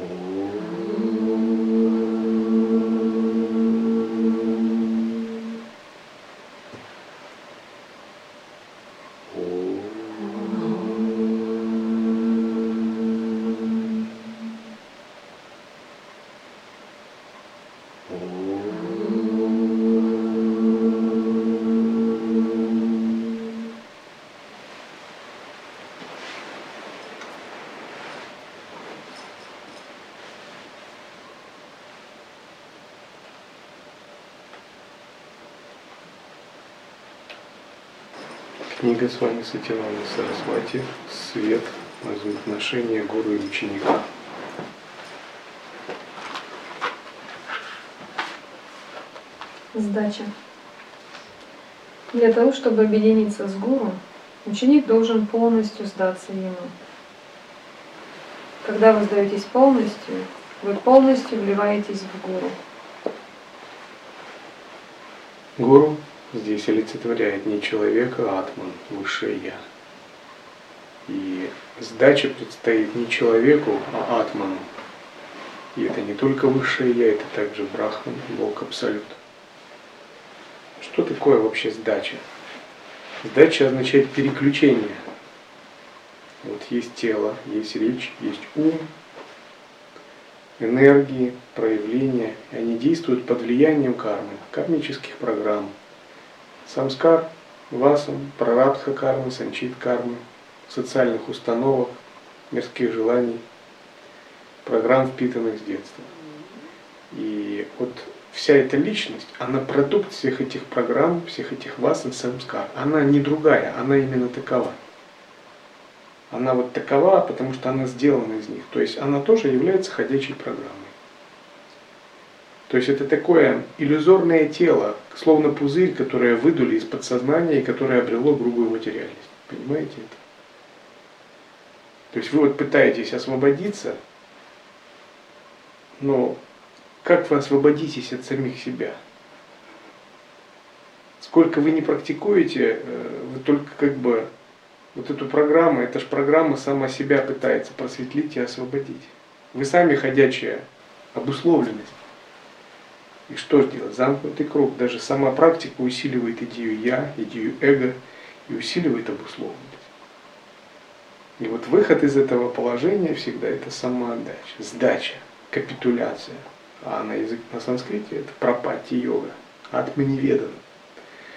Oh. Книга с вами Сативана Сарасвати «Свет. Взаимоотношения гуру и ученика». Сдача. Для того, чтобы объединиться с гуру, ученик должен полностью сдаться ему. Когда вы сдаетесь полностью, вы полностью вливаетесь в гуру. Гуру здесь олицетворяет не человека, а атман, высшее Я. И сдача предстоит не человеку, а атману. И это не только высшее Я, это также Брахман, Бог Абсолют. Что такое вообще сдача? Сдача означает переключение. Вот есть тело, есть речь, есть ум, энергии, проявления. И они действуют под влиянием кармы, кармических программ, самскар, васан, прарабдха кармы, санчит кармы, социальных установок, мирских желаний, программ, впитанных с детства. И вот вся эта личность, она продукт всех этих программ, всех этих васан, самскар. Она не другая, она именно такова. Она вот такова, потому что она сделана из них. То есть она тоже является ходячей программой. То есть это такое иллюзорное тело, словно пузырь, которое выдули из подсознания и которое обрело грубую материальность. Понимаете это? То есть вы вот пытаетесь освободиться, но как вы освободитесь от самих себя? Сколько вы не практикуете, э, вы только как бы вот эту программу, эта же программа сама себя пытается просветлить и освободить. Вы сами ходячая обусловленность. И что делать? Замкнутый круг. Даже сама практика усиливает идею «я», идею эго и усиливает обусловленность. И вот выход из этого положения всегда это самоотдача, сдача, капитуляция. А на язык на санскрите это пропати йога, атманеведана.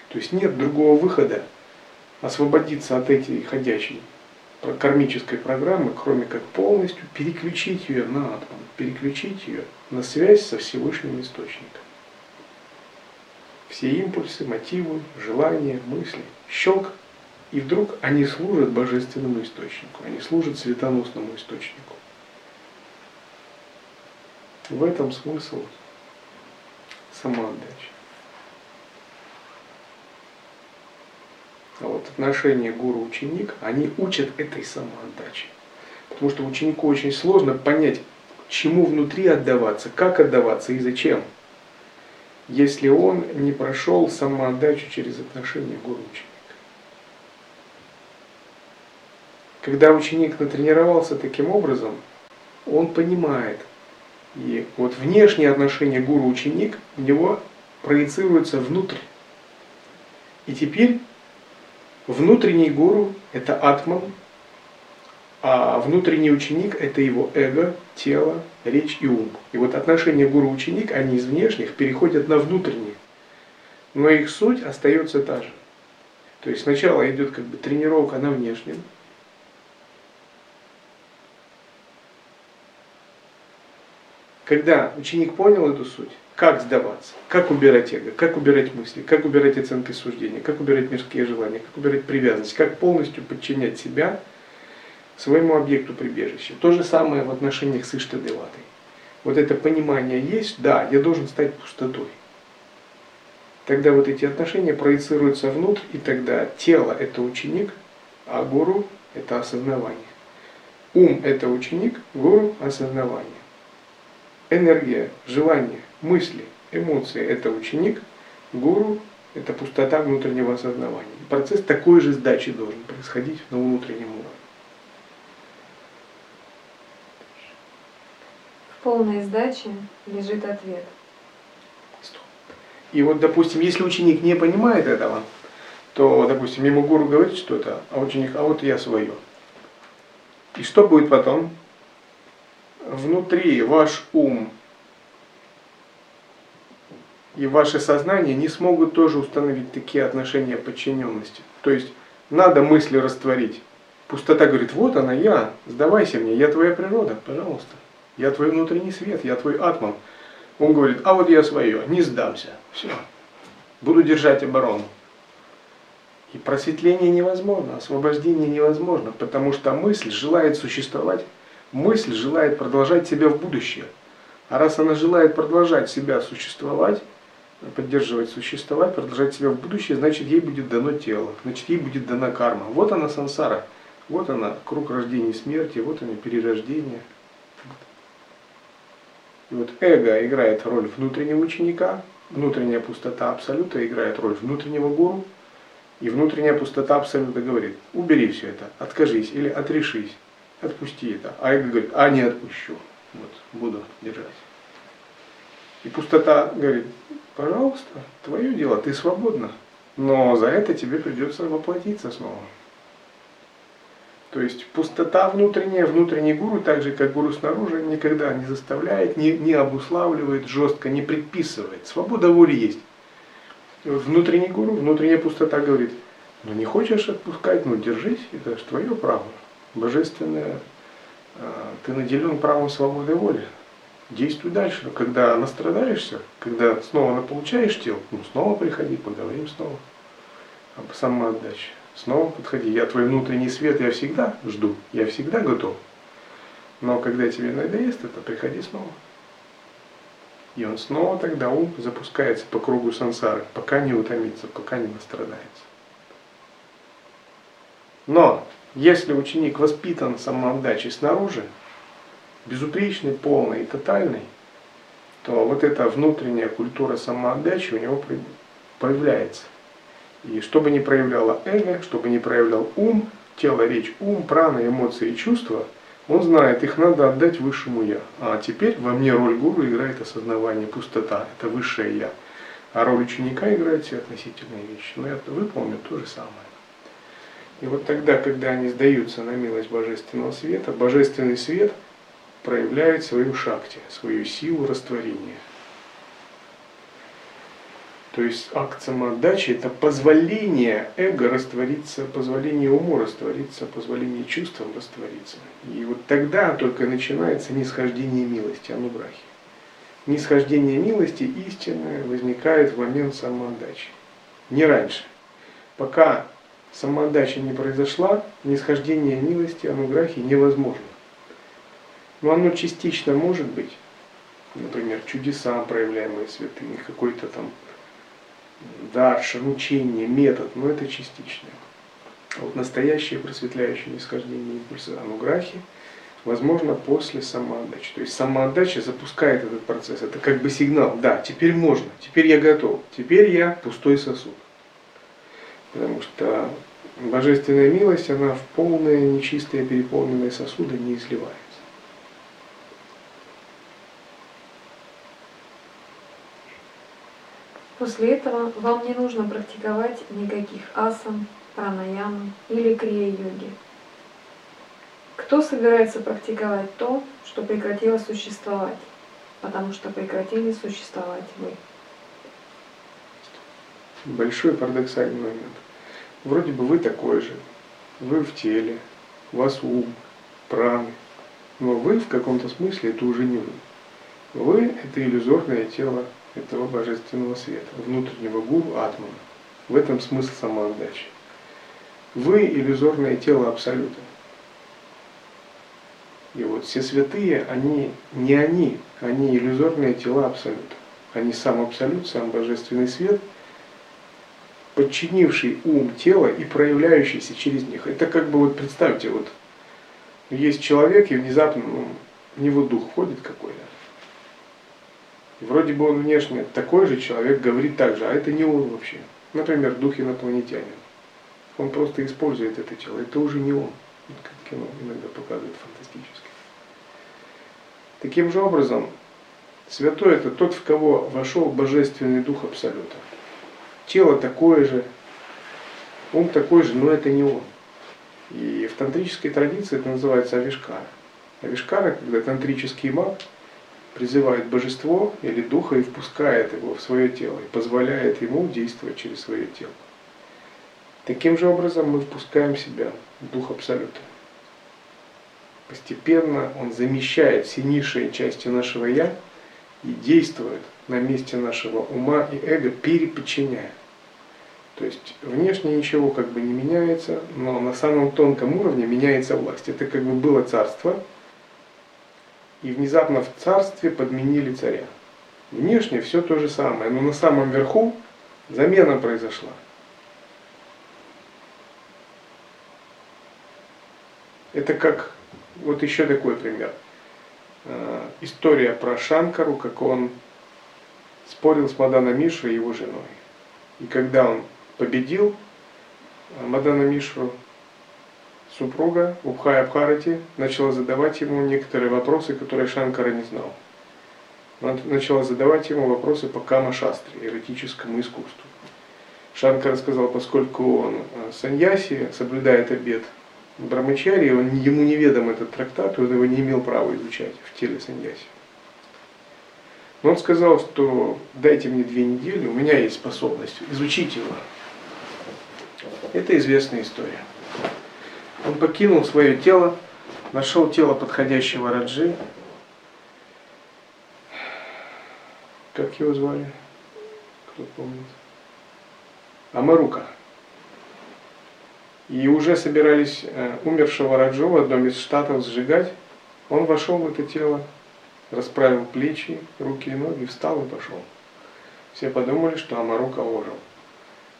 То есть нет другого выхода освободиться от этой ходячей кармической программы, кроме как полностью переключить ее на атман, переключить ее на связь со Всевышним Источником. Все импульсы, мотивы, желания, мысли, щелк, и вдруг они служат божественному источнику, они служат светоносному источнику. В этом смысл самоотдачи. А вот отношения гуру-ученик, они учат этой самоотдаче. Потому что ученику очень сложно понять, чему внутри отдаваться, как отдаваться и зачем, если он не прошел самоотдачу через отношения гуру-ученика. Когда ученик натренировался таким образом, он понимает, и вот внешние отношения гуру-ученик у него проецируются внутрь. И теперь внутренний гуру – это атман, а внутренний ученик – это его эго, тело, речь и ум. И вот отношения гуру-ученик, они из внешних переходят на внутренние. Но их суть остается та же. То есть сначала идет как бы тренировка на внешнем, Когда ученик понял эту суть, как сдаваться, как убирать эго, как убирать мысли, как убирать оценки суждения, как убирать мирские желания, как убирать привязанность, как полностью подчинять себя – своему объекту прибежища. То же самое в отношениях с Иштадеватой. Вот это понимание есть, да, я должен стать пустотой. Тогда вот эти отношения проецируются внутрь, и тогда тело – это ученик, а гуру – это осознавание. Ум – это ученик, гуру – осознавание. Энергия, желание, мысли, эмоции – это ученик, гуру – это пустота внутреннего осознавания. Процесс такой же сдачи должен происходить на внутреннем уровне. Полной сдаче лежит ответ. И вот, допустим, если ученик не понимает этого, то, допустим, ему гуру говорит что-то, а ученик, а вот я свое. И что будет потом? Внутри ваш ум и ваше сознание не смогут тоже установить такие отношения подчиненности. То есть надо мысли растворить. Пустота говорит, вот она я, сдавайся мне, я твоя природа, пожалуйста. Я твой внутренний свет, я твой атман. Он говорит, а вот я свое, не сдамся. Все. Буду держать оборону. И просветление невозможно, освобождение невозможно, потому что мысль желает существовать, мысль желает продолжать себя в будущее. А раз она желает продолжать себя существовать, поддерживать существовать, продолжать себя в будущее, значит ей будет дано тело, значит ей будет дана карма. Вот она сансара, вот она круг рождения и смерти, вот она перерождение. И вот эго играет роль внутреннего ученика, внутренняя пустота абсолюта играет роль внутреннего гуру, и внутренняя пустота абсолюта говорит, убери все это, откажись или отрешись, отпусти это. А эго говорит, а не отпущу, вот, буду держать. И пустота говорит, пожалуйста, твое дело, ты свободна, но за это тебе придется воплотиться снова. То есть пустота внутренняя, внутренний гуру, так же как гуру снаружи, никогда не заставляет, не, не обуславливает жестко, не предписывает. Свобода воли есть. И вот внутренний гуру, внутренняя пустота говорит, ну не хочешь отпускать, ну держись, это же твое право. Божественное, а, ты наделен правом свободы воли. Действуй дальше. Когда настрадаешься, когда снова получаешь тело, ну снова приходи, поговорим снова об самоотдаче. Снова подходи. Я твой внутренний свет, я всегда жду, я всегда готов. Но когда тебе надоест это, приходи снова. И он снова тогда ум запускается по кругу сансары, пока не утомится, пока не настрадается. Но если ученик воспитан самоотдачей снаружи, безупречный, полный и тотальный, то вот эта внутренняя культура самоотдачи у него появляется. И что бы ни проявляло эго, что бы ни проявлял ум, тело, речь, ум, прана, эмоции и чувства, он знает, их надо отдать высшему Я. А теперь во мне роль гуру играет осознавание, пустота, это высшее Я. А роль ученика играет все относительные вещи. Но я выполню то же самое. И вот тогда, когда они сдаются на милость Божественного Света, Божественный Свет проявляет свою шакти, свою силу растворения. То есть акт самоотдачи – это позволение эго раствориться, позволение уму раствориться, позволение чувствам раствориться. И вот тогда только начинается нисхождение милости, анубрахи. Нисхождение милости истинное возникает в момент самоотдачи. Не раньше. Пока самоотдача не произошла, нисхождение милости, анубрахи невозможно. Но оно частично может быть. Например, чудеса, проявляемые святыми, какой-то там дарша, учение, метод, но это частичное. А вот настоящее просветляющее нисхождение импульса ануграхи возможно после самоотдачи. То есть самоотдача запускает этот процесс. Это как бы сигнал, да, теперь можно, теперь я готов, теперь я пустой сосуд. Потому что божественная милость, она в полные нечистые переполненные сосуды не изливается. После этого вам не нужно практиковать никаких асан, пранаям или крия-йоги. Кто собирается практиковать то, что прекратило существовать, потому что прекратили существовать вы? Большой парадоксальный момент. Вроде бы вы такой же, вы в теле, у вас ум, праны, но вы в каком-то смысле это уже не вы. Вы – это иллюзорное тело этого божественного света, внутреннего гуру Атмана. В этом смысл самоотдачи. Вы иллюзорное тело Абсолюта. И вот все святые, они не они, они иллюзорные тела Абсолюта. Они сам Абсолют, сам Божественный Свет, подчинивший ум тела и проявляющийся через них. Это как бы вот представьте, вот есть человек, и внезапно ну, в него дух входит какой-то. Вроде бы он внешне такой же человек, говорит так же, а это не он вообще. Например, дух инопланетянин. Он просто использует это тело. Это уже не он. Как кино иногда показывает фантастически. Таким же образом, святой это тот, в кого вошел божественный дух Абсолюта. Тело такое же, ум такой же, но это не он. И в тантрической традиции это называется авишкара. Авишкара, когда тантрический маг призывает божество или духа и впускает его в свое тело и позволяет ему действовать через свое тело. Таким же образом мы впускаем в себя дух Абсолюта. Постепенно он замещает все низшие части нашего «я» и действует на месте нашего ума и эго, переподчиняя. То есть внешне ничего как бы не меняется, но на самом тонком уровне меняется власть. Это как бы было царство, и внезапно в царстве подменили царя. Внешне все то же самое, но на самом верху замена произошла. Это как, вот еще такой пример. Э, история про Шанкару, как он спорил с Мадана Мишей и его женой. И когда он победил Мадана Мишру, супруга Убхая Абхарати начала задавать ему некоторые вопросы, которые Шанкара не знал. Она начала задавать ему вопросы по кама-шастре, эротическому искусству. Шанкара сказал, поскольку он э, саньяси, соблюдает обед Брамачари, он, ему неведом этот трактат, он его не имел права изучать в теле саньяси. Но он сказал, что дайте мне две недели, у меня есть способность изучить его. Это известная история. Он покинул свое тело, нашел тело подходящего Раджи. Как его звали? Кто помнит? Амарука. И уже собирались э, умершего Раджу в одном из штатов сжигать. Он вошел в это тело, расправил плечи, руки и ноги, встал и пошел. Все подумали, что Амарука ожил.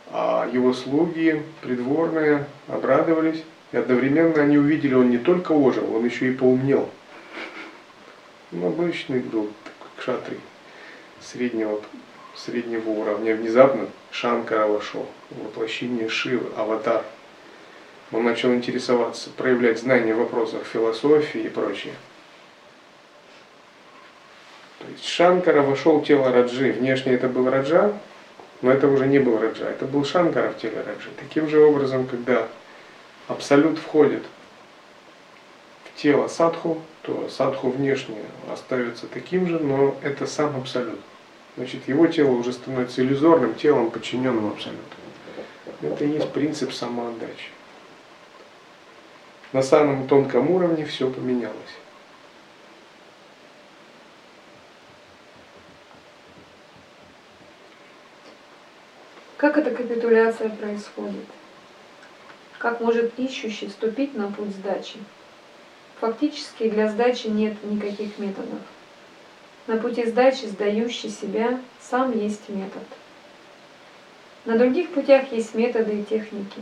А его слуги, придворные, обрадовались. И одновременно они увидели, он не только ожил, он еще и поумнел. Ну, обычный был кшатри среднего, среднего уровня. Внезапно Шанкара вошел, воплощение Шивы, аватар. Он начал интересоваться, проявлять знания в вопросах философии и прочее. То есть Шанкара вошел в тело Раджи. Внешне это был Раджа, но это уже не был Раджа, это был Шанкара в теле Раджи. Таким же образом, когда Абсолют входит в тело садху, то садху внешне остается таким же, но это сам Абсолют. Значит, его тело уже становится иллюзорным телом, подчиненным Абсолюту. Это и есть принцип самоотдачи. На самом тонком уровне все поменялось. Как эта капитуляция происходит? Как может ищущий ступить на путь сдачи? Фактически для сдачи нет никаких методов. На пути сдачи сдающий себя сам есть метод. На других путях есть методы и техники.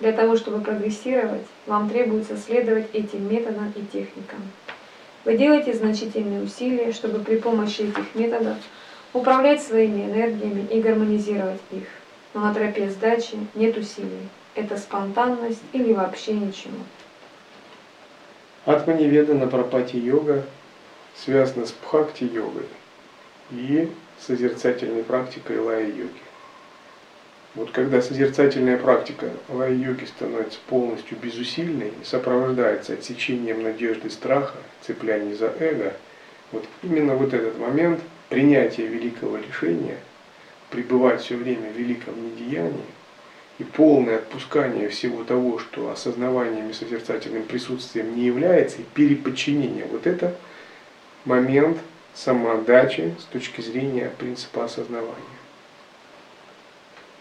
Для того, чтобы прогрессировать, вам требуется следовать этим методам и техникам. Вы делаете значительные усилия, чтобы при помощи этих методов управлять своими энергиями и гармонизировать их. Но на тропе сдачи нет усилий это спонтанность или вообще ничего. Атманиведа пропати йога связана с бхакти-йогой и созерцательной практикой лая-йоги. Вот когда созерцательная практика лая-йоги становится полностью безусильной и сопровождается отсечением надежды страха, цепляния за эго, вот именно вот этот момент принятия великого решения, пребывать все время в великом недеянии, и полное отпускание всего того, что осознаванием и созерцательным присутствием не является, и переподчинение, вот это момент самоотдачи с точки зрения принципа осознавания.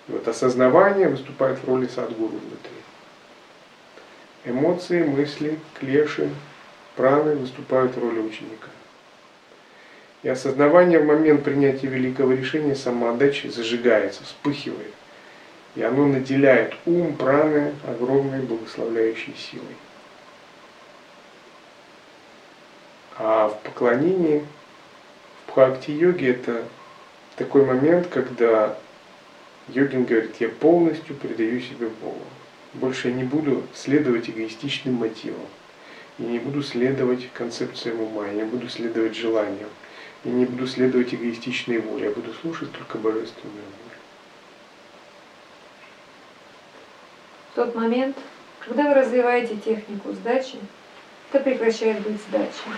И вот осознавание выступает в роли садгуру внутри. Эмоции, мысли, клеши, праны выступают в роли ученика. И осознавание в момент принятия великого решения самоотдачи зажигается, вспыхивает. И оно наделяет ум праны огромной благословляющей силой. А в поклонении, в бхакти-йоге это такой момент, когда йогин говорит, я полностью предаю себе Богу. Больше я не буду следовать эгоистичным мотивам. Я не буду следовать концепциям ума, я не буду следовать желаниям, я не буду следовать эгоистичной воле, я буду слушать только божественную волю. В тот момент, когда вы развиваете технику сдачи, это прекращает быть сдачей.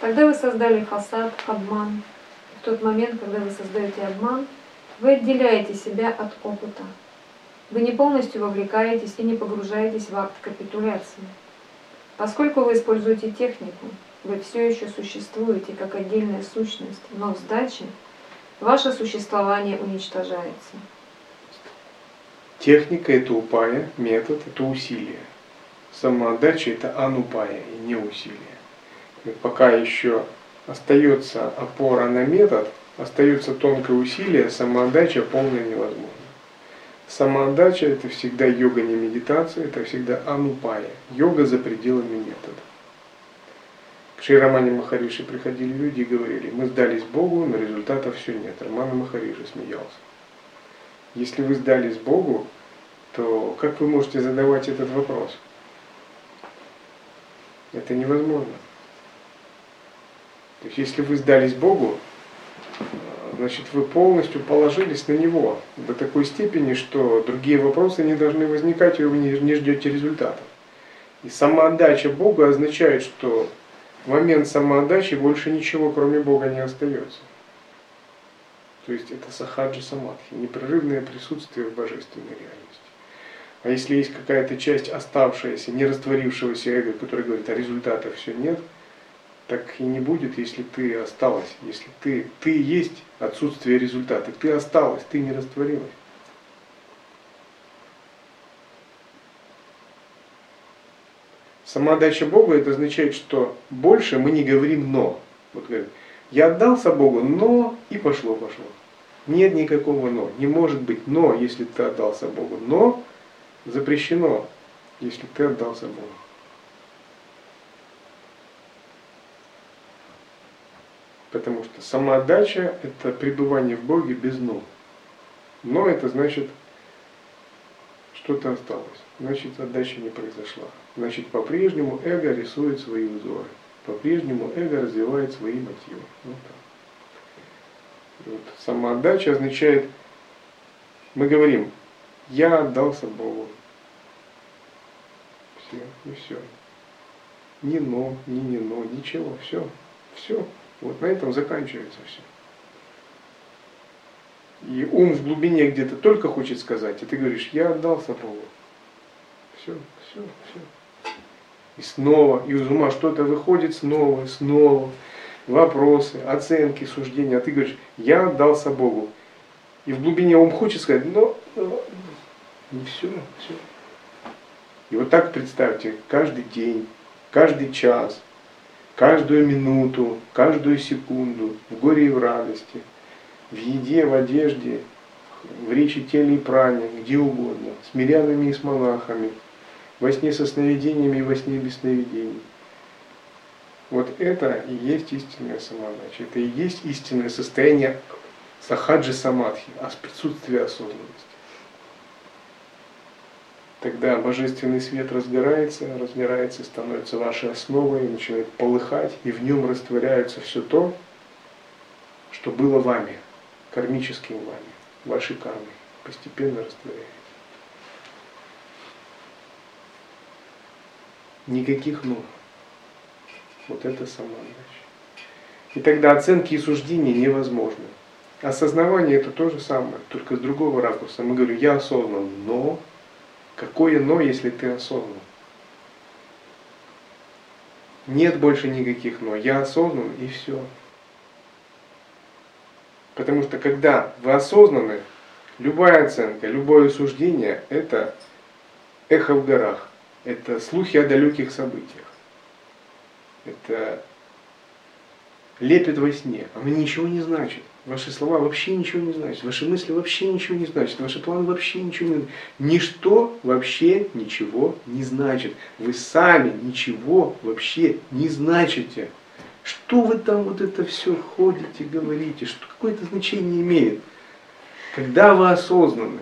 Тогда вы создали фасад, обман. В тот момент, когда вы создаете обман, вы отделяете себя от опыта. Вы не полностью вовлекаетесь и не погружаетесь в акт капитуляции. Поскольку вы используете технику, вы все еще существуете как отдельная сущность, но в сдаче ваше существование уничтожается. Техника – это упая, метод – это усилие. Самоотдача – это анупая и не усилие. И пока еще остается опора на метод, остается тонкое усилие, самоотдача полная невозможна. Самоотдача – это всегда йога, не медитация, это всегда анупая. Йога за пределами метода. К Ширамане Махариши приходили люди и говорили, мы сдались Богу, но результата все нет. Романа Махариши смеялся. Если вы сдались Богу, то как вы можете задавать этот вопрос? Это невозможно. То есть если вы сдались Богу, значит вы полностью положились на Него до такой степени, что другие вопросы не должны возникать, и вы не ждете результата. И самоотдача Богу означает, что в момент самоотдачи больше ничего кроме Бога не остается. То есть это сахаджи самадхи, непрерывное присутствие в божественной реальности. А если есть какая-то часть оставшаяся, не растворившегося эго, который говорит, а результата все нет – так и не будет, если ты осталась, если ты, ты есть отсутствие результата, ты осталась, ты не растворилась. Самоотдача Богу это означает, что больше мы не говорим «но». Вот говорит, я отдался Богу, но и пошло-пошло. Нет никакого «но». Не может быть «но», если ты отдался Богу. Но запрещено, если ты отдался Богу. Потому что самоотдача – это пребывание в Боге без «но». Но это значит, что-то осталось. Значит, отдача не произошла. Значит, по-прежнему эго рисует свои узоры. По-прежнему эго развивает свои мотивы. Вот так. Вот. Самоотдача означает, мы говорим, я отдался Богу. Все, и все. Ни но, ни не но, ничего, все, все. Вот на этом заканчивается все. И ум в глубине где-то только хочет сказать, и ты говоришь, я отдался Богу. Все, все, все. И снова, и из ума что-то выходит снова, снова. Вопросы, оценки, суждения. А ты говоришь, я отдался Богу. И в глубине ум хочет сказать, но, но не все, все. И вот так представьте, каждый день, каждый час, каждую минуту, каждую секунду, в горе и в радости, в еде, в одежде, в речи, теле и пране, где угодно, с мирянами и с монахами, во сне со сновидениями и во сне без сновидений. Вот это и есть истинная самоотдача. Это и есть истинное состояние сахаджи самадхи, а присутствие осознанности. Тогда божественный свет разгорается, разгорается, становится вашей основой, начинает полыхать, и в нем растворяется все то, что было вами, кармическим вами, вашей кармой, постепенно растворяется. Никаких «но». Вот это самоотдача. И тогда оценки и суждения невозможны. Осознавание это то же самое, только с другого ракурса. Мы говорим, я осознан, но Какое «но», если ты осознан? Нет больше никаких «но». Я осознан и все. Потому что когда вы осознаны, любая оценка, любое суждение – это эхо в горах, это слухи о далеких событиях, это лепит во сне, оно ничего не значит. Ваши слова вообще ничего не значат, ваши мысли вообще ничего не значат, ваши планы вообще ничего не значат. Ничто вообще ничего не значит. Вы сами ничего вообще не значите. Что вы там вот это все ходите, говорите, что какое-то значение имеет? Когда вы осознаны,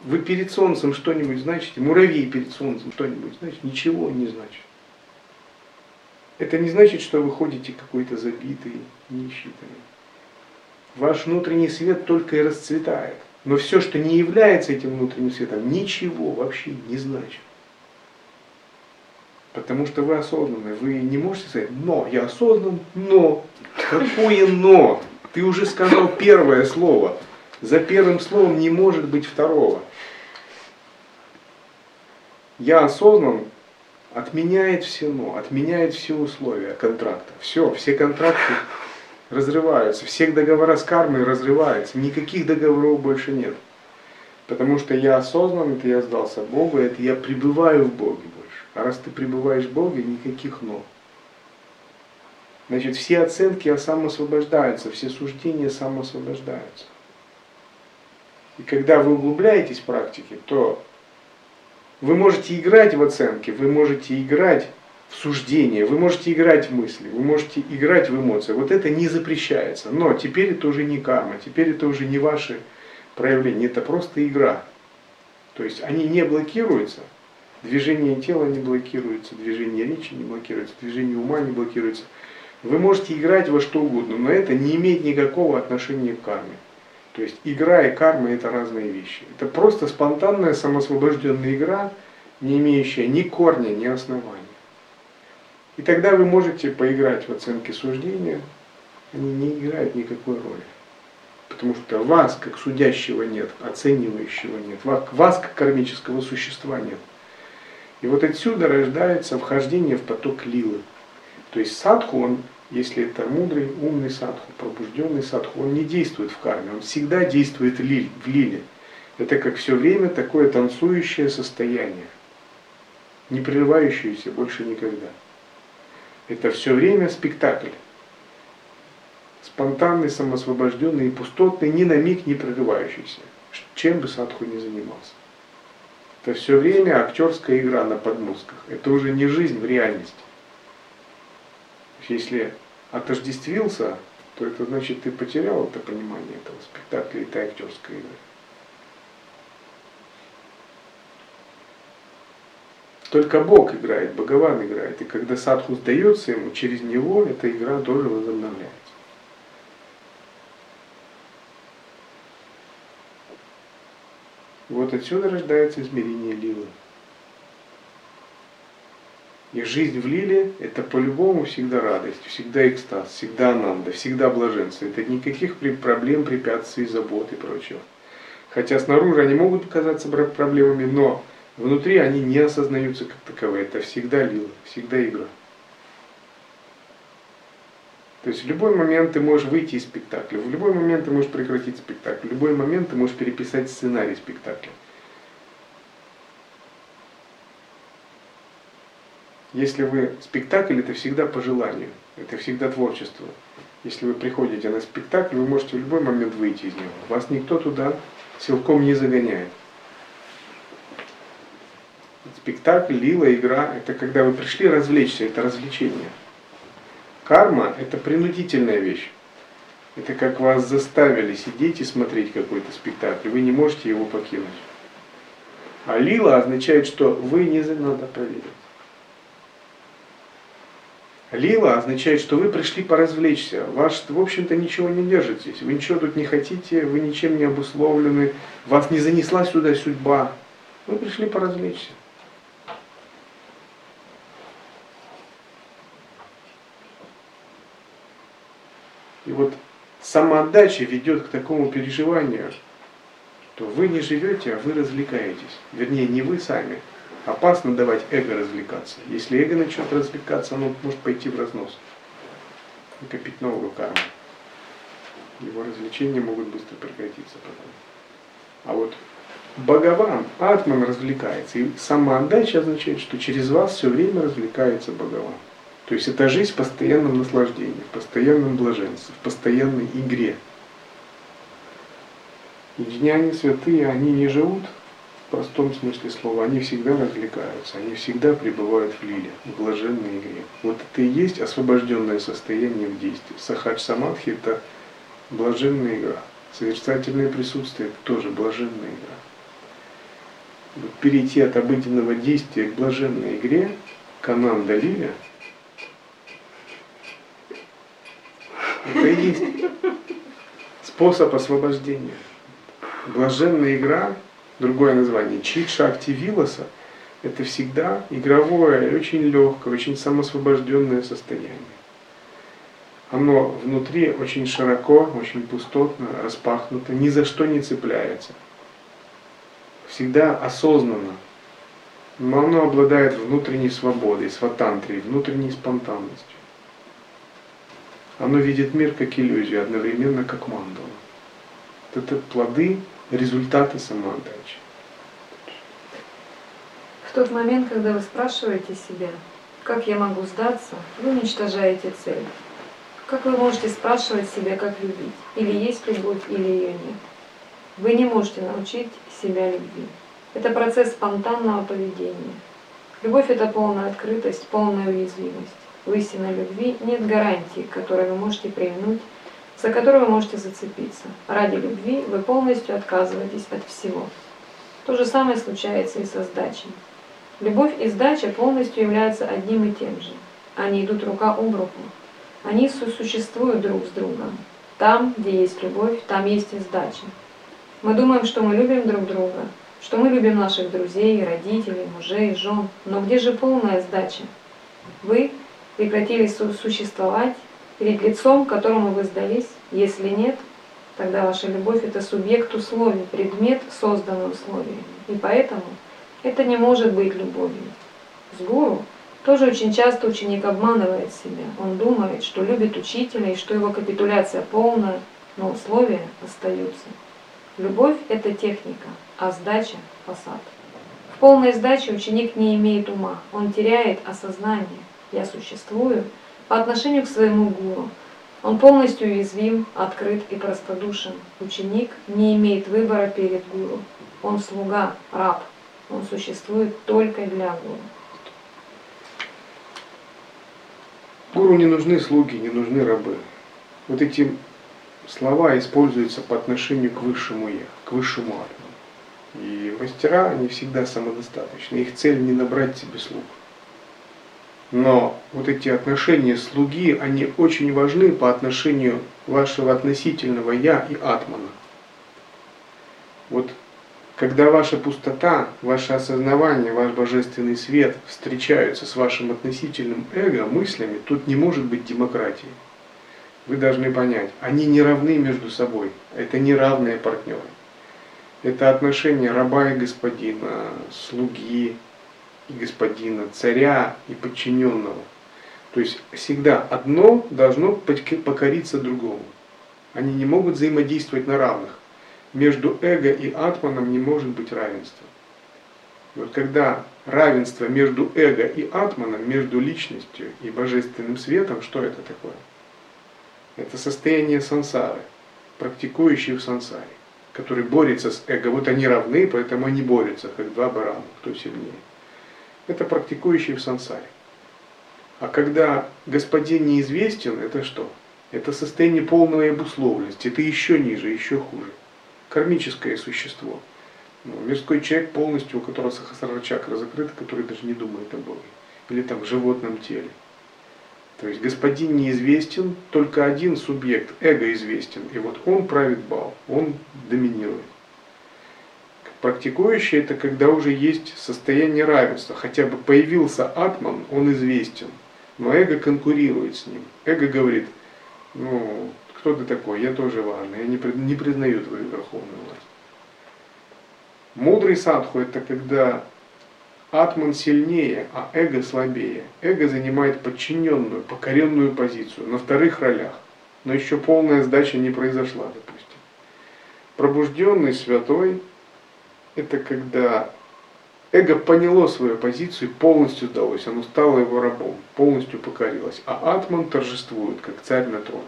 вы перед солнцем что-нибудь значите, муравей перед солнцем что-нибудь значит, ничего не значит. это не значит, что вы ходите какой-то забитый, несчитанный. Ваш внутренний свет только и расцветает. Но все, что не является этим внутренним светом, ничего вообще не значит. Потому что вы осознанны. Вы не можете сказать, но, я осознан, но. Какое но? Ты уже сказал первое слово. За первым словом не может быть второго. Я осознан отменяет все но, отменяет все условия контракта. Все, все контракты разрываются, все договора с кармой разрываются, никаких договоров больше нет. Потому что я осознан, это я сдался Богу, это я пребываю в Боге больше. А раз ты пребываешь в Боге, никаких но. Значит, все оценки самоосвобождаются, все суждения самоосвобождаются. И когда вы углубляетесь в практике, то вы можете играть в оценки, вы можете играть в суждения, вы можете играть в мысли, вы можете играть в эмоции. Вот это не запрещается. Но теперь это уже не карма, теперь это уже не ваши проявления, это просто игра. То есть они не блокируются, движение тела не блокируется, движение речи не блокируется, движение ума не блокируется. Вы можете играть во что угодно, но это не имеет никакого отношения к карме. То есть игра и карма это разные вещи. Это просто спонтанная самосвобожденная игра, не имеющая ни корня, ни основания. И тогда вы можете поиграть в оценке суждения, они не играют никакой роли. Потому что вас, как судящего, нет, оценивающего нет, вас, как кармического существа, нет. И вот отсюда рождается вхождение в поток лилы. То есть садху, он если это мудрый, умный садху, пробужденный садху, он не действует в карме, он всегда действует в лиле. Это как все время такое танцующее состояние, не прерывающееся больше никогда. Это все время спектакль. Спонтанный, самосвобожденный и пустотный, ни на миг не прерывающийся, чем бы садху ни занимался. Это все время актерская игра на подмозгах. Это уже не жизнь в реальности. Если отождествился, то это значит, ты потерял это понимание этого спектакля и этой актерской игры. Только Бог играет, Богован играет. И когда садху сдается ему, через него эта игра тоже возобновляется. Вот отсюда рождается измерение лилы. И жизнь в лиле – это по-любому всегда радость, всегда экстаз, всегда ананда, всегда блаженство. Это никаких проблем, препятствий, забот и прочего. Хотя снаружи они могут казаться проблемами, но внутри они не осознаются как таковые. Это всегда лила, всегда игра. То есть в любой момент ты можешь выйти из спектакля, в любой момент ты можешь прекратить спектакль, в любой момент ты можешь переписать сценарий спектакля. Если вы спектакль, это всегда по желанию, это всегда творчество. Если вы приходите на спектакль, вы можете в любой момент выйти из него. Вас никто туда силком не загоняет. Спектакль, лила, игра – это когда вы пришли развлечься, это развлечение. Карма – это принудительная вещь. Это как вас заставили сидеть и смотреть какой-то спектакль. Вы не можете его покинуть. А лила означает, что вы не надо проверить. Лила означает, что вы пришли поразвлечься. Ваш, в общем-то, ничего не держит здесь. Вы ничего тут не хотите, вы ничем не обусловлены, вас не занесла сюда судьба. Вы пришли поразвлечься. И вот самоотдача ведет к такому переживанию, что вы не живете, а вы развлекаетесь. Вернее, не вы сами, опасно давать эго развлекаться. Если эго начнет развлекаться, оно может пойти в разнос. Накопить новую карму. Его развлечения могут быстро прекратиться потом. А вот Бхагаван, Атман развлекается. И самоотдача означает, что через вас все время развлекается Бхагаван. То есть это жизнь в постоянном наслаждении, в постоянном блаженстве, в постоянной игре. И джняне святые, они не живут в простом смысле слова, они всегда развлекаются, они всегда пребывают в лиле, в блаженной игре. Вот это и есть освобожденное состояние в действии. Сахадж самадхи – это блаженная игра. Созерцательное присутствие – это тоже блаженная игра. Вот перейти от обыденного действия к блаженной игре, к ананда лиле, Это и есть способ освобождения. Блаженная игра, другое название, чит активилоса, это всегда игровое, очень легкое, очень самосвобожденное состояние. Оно внутри очень широко, очень пустотно, распахнуто, ни за что не цепляется. Всегда осознанно. Но оно обладает внутренней свободой, сватантрией, внутренней спонтанностью. Оно видит мир как иллюзию, одновременно как мандалу. Это плоды, результаты самоотдачи. В тот момент, когда вы спрашиваете себя, как я могу сдаться, вы уничтожаете цель. Как вы можете спрашивать себя, как любить? Или есть любовь, или ее нет? Вы не можете научить себя любви. Это процесс спонтанного поведения. Любовь – это полная открытость, полная уязвимость. В истинной любви нет гарантии, к которой вы можете применуть, за которую вы можете зацепиться. Ради любви вы полностью отказываетесь от всего. То же самое случается и со сдачей. Любовь и сдача полностью являются одним и тем же. Они идут рука об руку. Они сосуществуют друг с другом. Там, где есть любовь, там есть и сдача. Мы думаем, что мы любим друг друга, что мы любим наших друзей, родителей, мужей, жен. Но где же полная сдача? Вы прекратили существовать перед лицом, которому вы сдались? Если нет, тогда ваша любовь – это субъект условий, предмет, созданный условиями. И поэтому это не может быть любовью. С гуру тоже очень часто ученик обманывает себя. Он думает, что любит учителя и что его капитуляция полная, но условия остаются. Любовь – это техника, а сдача – фасад. В полной сдаче ученик не имеет ума, он теряет осознание «я существую» по отношению к своему гуру. Он полностью уязвим, открыт и простодушен. Ученик не имеет выбора перед гуру. Он слуга, раб. Он существует только для гуру. Гуру не нужны слуги, не нужны рабы. Вот эти слова используются по отношению к высшему Я, к высшему Атману. И мастера, они всегда самодостаточны. Их цель не набрать себе слуг. Но вот эти отношения слуги, они очень важны по отношению вашего относительного Я и Атмана. Вот когда ваша пустота, ваше осознавание, ваш божественный свет встречаются с вашим относительным эго, мыслями, тут не может быть демократии. Вы должны понять, они не равны между собой, это не равные партнеры. Это отношения раба и господина, слуги и господина, царя и подчиненного. То есть всегда одно должно покориться другому. Они не могут взаимодействовать на равных между эго и атманом не может быть равенства. вот когда равенство между эго и атманом, между личностью и божественным светом, что это такое? Это состояние сансары, практикующий в сансаре, который борется с эго. Вот они равны, поэтому они борются, как два барана, кто сильнее. Это практикующий в сансаре. А когда господин неизвестен, это что? Это состояние полной обусловленности, это еще ниже, еще хуже кармическое существо. Ну, мирской человек полностью, у которого сахасрара чакра закрыта, который даже не думает о Боге. Или там в животном теле. То есть господин неизвестен, только один субъект, эго известен. И вот он правит бал, он доминирует. Практикующий это когда уже есть состояние равенства. Хотя бы появился атман, он известен. Но эго конкурирует с ним. Эго говорит, ну, кто ты такой, я тоже важный, я не, не признаю твою верховную власть. Мудрый садху это когда атман сильнее, а эго слабее. Эго занимает подчиненную, покоренную позицию на вторых ролях, но еще полная сдача не произошла, допустим. Пробужденный святой это когда эго поняло свою позицию и полностью сдалось, оно стало его рабом, полностью покорилось, а атман торжествует, как царь на троне.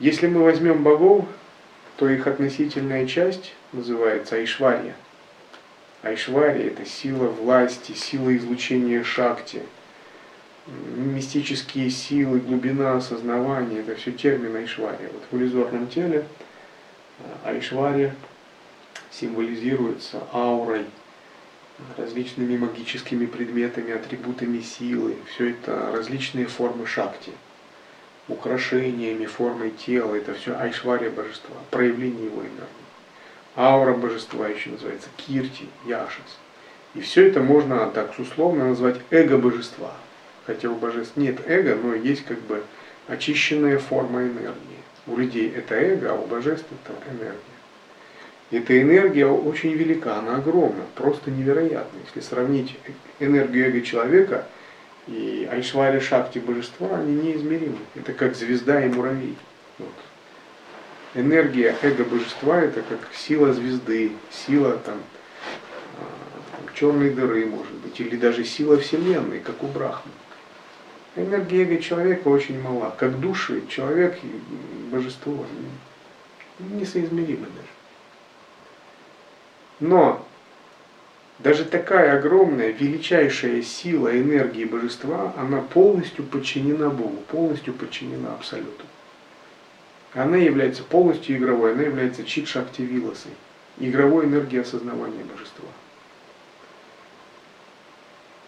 Если мы возьмем богов, то их относительная часть называется Айшварья. Айшварья – это сила власти, сила излучения шакти, мистические силы, глубина осознавания – это все термин Айшварья. Вот в иллюзорном теле э, Айшварья символизируется аурой различными магическими предметами, атрибутами силы. Все это различные формы шакти. Украшениями, формой тела. Это все айшвария божества, проявление его энергии. Аура божества еще называется кирти, яшас. И все это можно так условно назвать эго божества. Хотя у божеств нет эго, но есть как бы очищенная форма энергии. У людей это эго, а у божеств это энергия. Эта энергия очень велика, она огромна, просто невероятна. Если сравнить энергию эго человека и Айшвари Шакти божества, они неизмеримы. Это как звезда и муравей. Вот. Энергия эго божества это как сила звезды, сила там, а, черной дыры, может быть, или даже сила Вселенной, как у Брахмы. Энергия эго человека очень мала. Как души, человек и божество несоизмеримы даже. Но даже такая огромная, величайшая сила энергии божества, она полностью подчинена Богу, полностью подчинена Абсолюту. Она является полностью игровой, она является чит-шакти виласой, игровой энергией осознавания божества.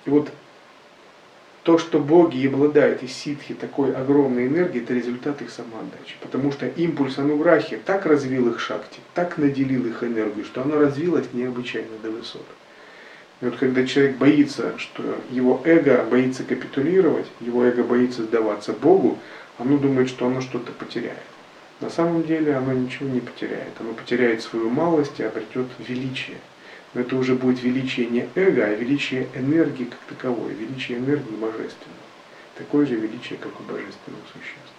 И вот то, что боги обладают из ситхи такой огромной энергией, это результат их самоотдачи. Потому что импульс ануграхи так развил их шакти, так наделил их энергию, что она развилась необычайно до высот. И вот когда человек боится, что его эго боится капитулировать, его эго боится сдаваться Богу, оно думает, что оно что-то потеряет. На самом деле оно ничего не потеряет. Оно потеряет свою малость и обретет величие. Но это уже будет величие не эго, а величие энергии как таковой, величие энергии божественной. Такое же величие, как у божественных существ.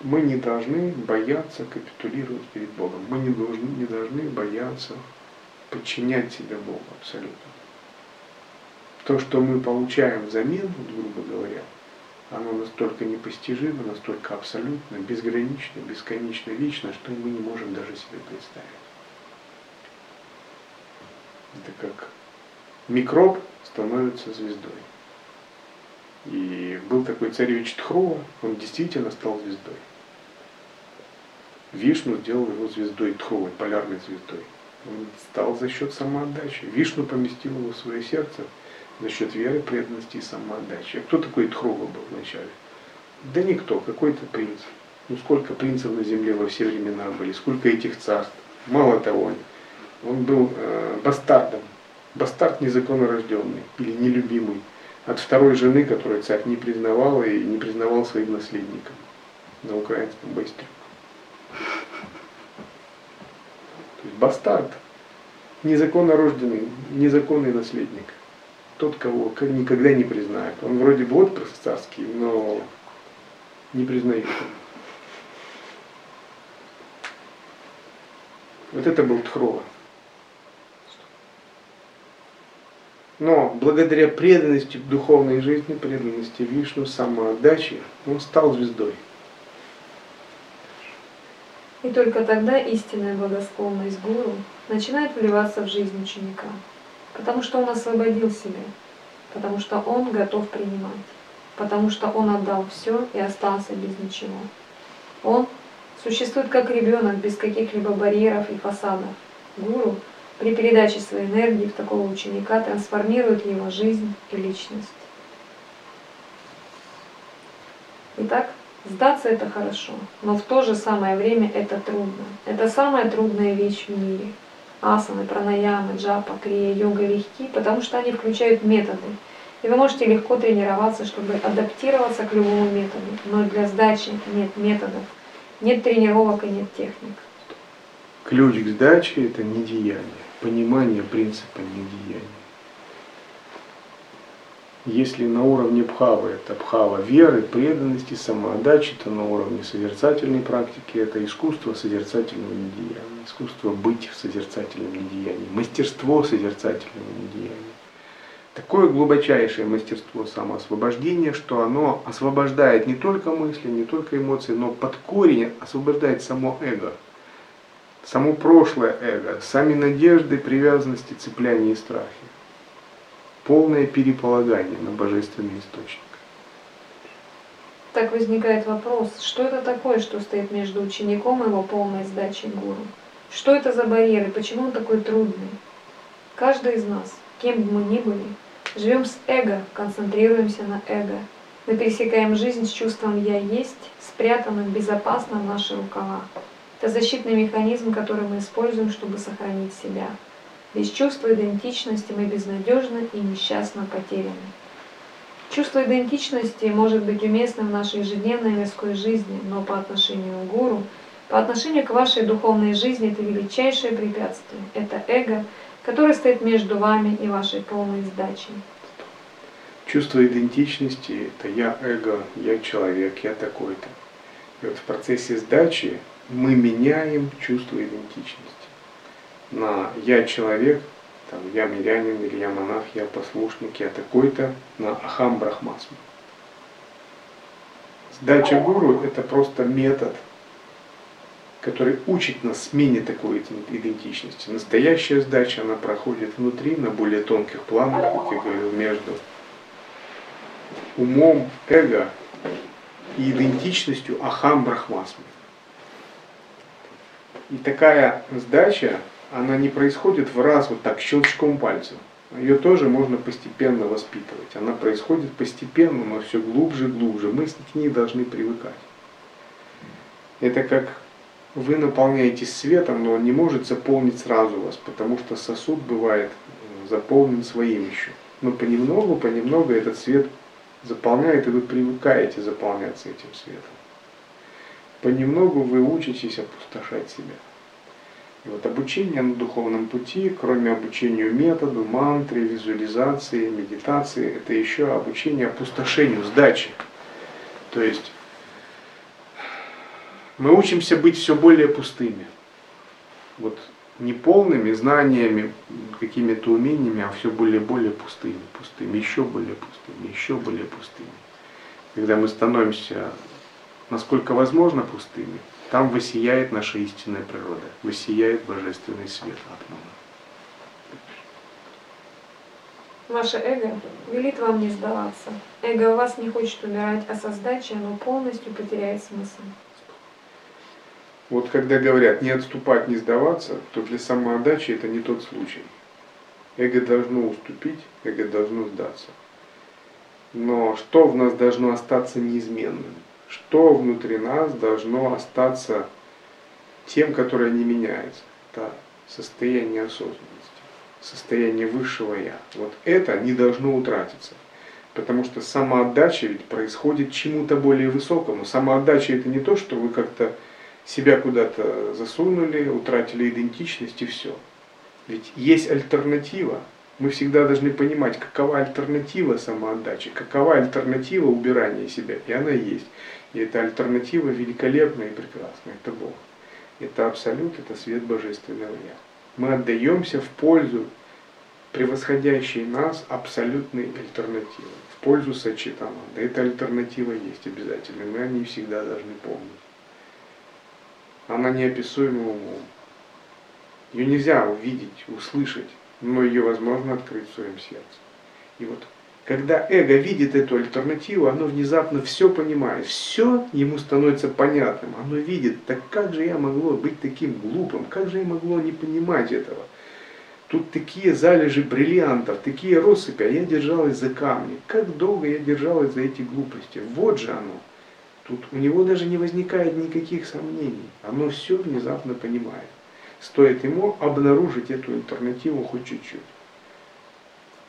Мы не должны бояться капитулировать перед Богом. Мы не должны, не должны бояться подчинять себя Богу абсолютно. То, что мы получаем взамен, грубо говоря, оно настолько непостижимо, настолько абсолютно, безгранично, бесконечно вечно, что мы не можем даже себе представить. Это как микроб становится звездой. И был такой царевич Тхрова, он действительно стал звездой. Вишну сделал его звездой Тхровой, полярной звездой. Он стал за счет самоотдачи. Вишну поместил его в свое сердце – за счет веры, преданности и самоотдачи. Кто такой Тхрова был вначале? Да никто, какой-то принц. Ну сколько принцев на земле во все времена были, сколько этих царств. Мало того, он был э, бастардом. Бастард незаконнорожденный или нелюбимый от второй жены, которую царь не признавал и не признавал своим наследником на украинском быстро. То есть бастард, незаконно рожденный, незаконный наследник тот, кого никогда не признает. Он вроде бы отпрыск царский, но не признает. Вот это был Тхрова. Но благодаря преданности в духовной жизни, преданности Вишну, самоотдаче, он стал звездой. И только тогда истинная благосклонность гуру начинает вливаться в жизнь ученика. Потому что он освободил себя, потому что он готов принимать, потому что он отдал все и остался без ничего. Он существует как ребенок без каких-либо барьеров и фасадов. Гуру при передаче своей энергии в такого ученика трансформирует его жизнь и личность. Итак, сдаться это хорошо, но в то же самое время это трудно. Это самая трудная вещь в мире – асаны, пранаямы, джапа, крия, йога легки, потому что они включают методы. И вы можете легко тренироваться, чтобы адаптироваться к любому методу. Но для сдачи нет методов, нет тренировок и нет техник. Ключ к сдаче – это недеяние, понимание принципа недеяния. Если на уровне бхавы это бхава веры, преданности, самоотдачи, то на уровне созерцательной практики это искусство созерцательного недеяния, искусство быть в созерцательном недеянии, мастерство созерцательного недеяния. Такое глубочайшее мастерство самоосвобождения, что оно освобождает не только мысли, не только эмоции, но под корень освобождает само эго, само прошлое эго, сами надежды, привязанности, цепляния и страхи полное переполагание на божественный источник. Так возникает вопрос, что это такое, что стоит между учеником и его полной сдачей гуру? Что это за барьеры, почему он такой трудный? Каждый из нас, кем бы мы ни были, живем с эго, концентрируемся на эго. Мы пересекаем жизнь с чувством «я есть», спрятанным безопасно в наши рукава. Это защитный механизм, который мы используем, чтобы сохранить себя. Без чувства идентичности мы безнадежны и несчастно потеряны. Чувство идентичности может быть уместным в нашей ежедневной мирской жизни, но по отношению к гуру, по отношению к вашей духовной жизни это величайшее препятствие. Это эго, которое стоит между вами и вашей полной сдачей. Чувство идентичности – это я эго, я человек, я такой-то. И вот в процессе сдачи мы меняем чувство идентичности на я человек, там, я мирянин или я монах, я послушник, я такой-то, на ахам брахмасму. Сдача гуру – это просто метод, который учит нас смене такой идентичности. Настоящая сдача, она проходит внутри, на более тонких планах, как я говорил, между умом, эго и идентичностью ахам брахмасмы. И такая сдача, она не происходит в раз вот так щелчком пальца. Ее тоже можно постепенно воспитывать. Она происходит постепенно, но все глубже и глубже. Мы к ней должны привыкать. Это как вы наполняетесь светом, но он не может заполнить сразу вас, потому что сосуд бывает э, заполнен своим еще. Но понемногу, понемногу этот свет заполняет, и вы привыкаете заполняться этим светом. Понемногу вы учитесь опустошать себя. И вот обучение на духовном пути, кроме обучению методу, мантре, визуализации, медитации, это еще обучение опустошению, сдаче. То есть мы учимся быть все более пустыми. Вот не полными знаниями, какими-то умениями, а все более и более пустыми, пустыми, еще более пустыми, еще более пустыми. Когда мы становимся, насколько возможно, пустыми, там высияет наша истинная природа, высияет божественный свет Атмана. Ваше эго велит вам не сдаваться. Эго у вас не хочет умирать, а создать, оно полностью потеряет смысл. Вот когда говорят не отступать, не сдаваться, то для самоотдачи это не тот случай. Эго должно уступить, эго должно сдаться. Но что в нас должно остаться неизменным? Что внутри нас должно остаться тем, которое не меняется. Это состояние осознанности, состояние высшего Я. Вот это не должно утратиться. Потому что самоотдача ведь происходит чему-то более высокому. Самоотдача это не то, что вы как-то себя куда-то засунули, утратили идентичность и все. Ведь есть альтернатива. Мы всегда должны понимать, какова альтернатива самоотдачи, какова альтернатива убирания себя. И она есть. И эта альтернатива великолепная и прекрасная. Это Бог. Это абсолют, это свет Божественного Я. Мы отдаемся в пользу превосходящей нас абсолютной альтернативы, в пользу Сачитананда. Эта альтернатива есть обязательно, мы о ней всегда должны помнить. Она неописуема умом. Ее нельзя увидеть, услышать, но ее возможно открыть в своем сердце. И вот когда эго видит эту альтернативу, оно внезапно все понимает, все ему становится понятным, оно видит, так как же я могло быть таким глупым, как же я могло не понимать этого. Тут такие залежи бриллиантов, такие россыпи, а я держалась за камни. Как долго я держалась за эти глупости. Вот же оно. Тут у него даже не возникает никаких сомнений. Оно все внезапно понимает. Стоит ему обнаружить эту альтернативу хоть чуть-чуть.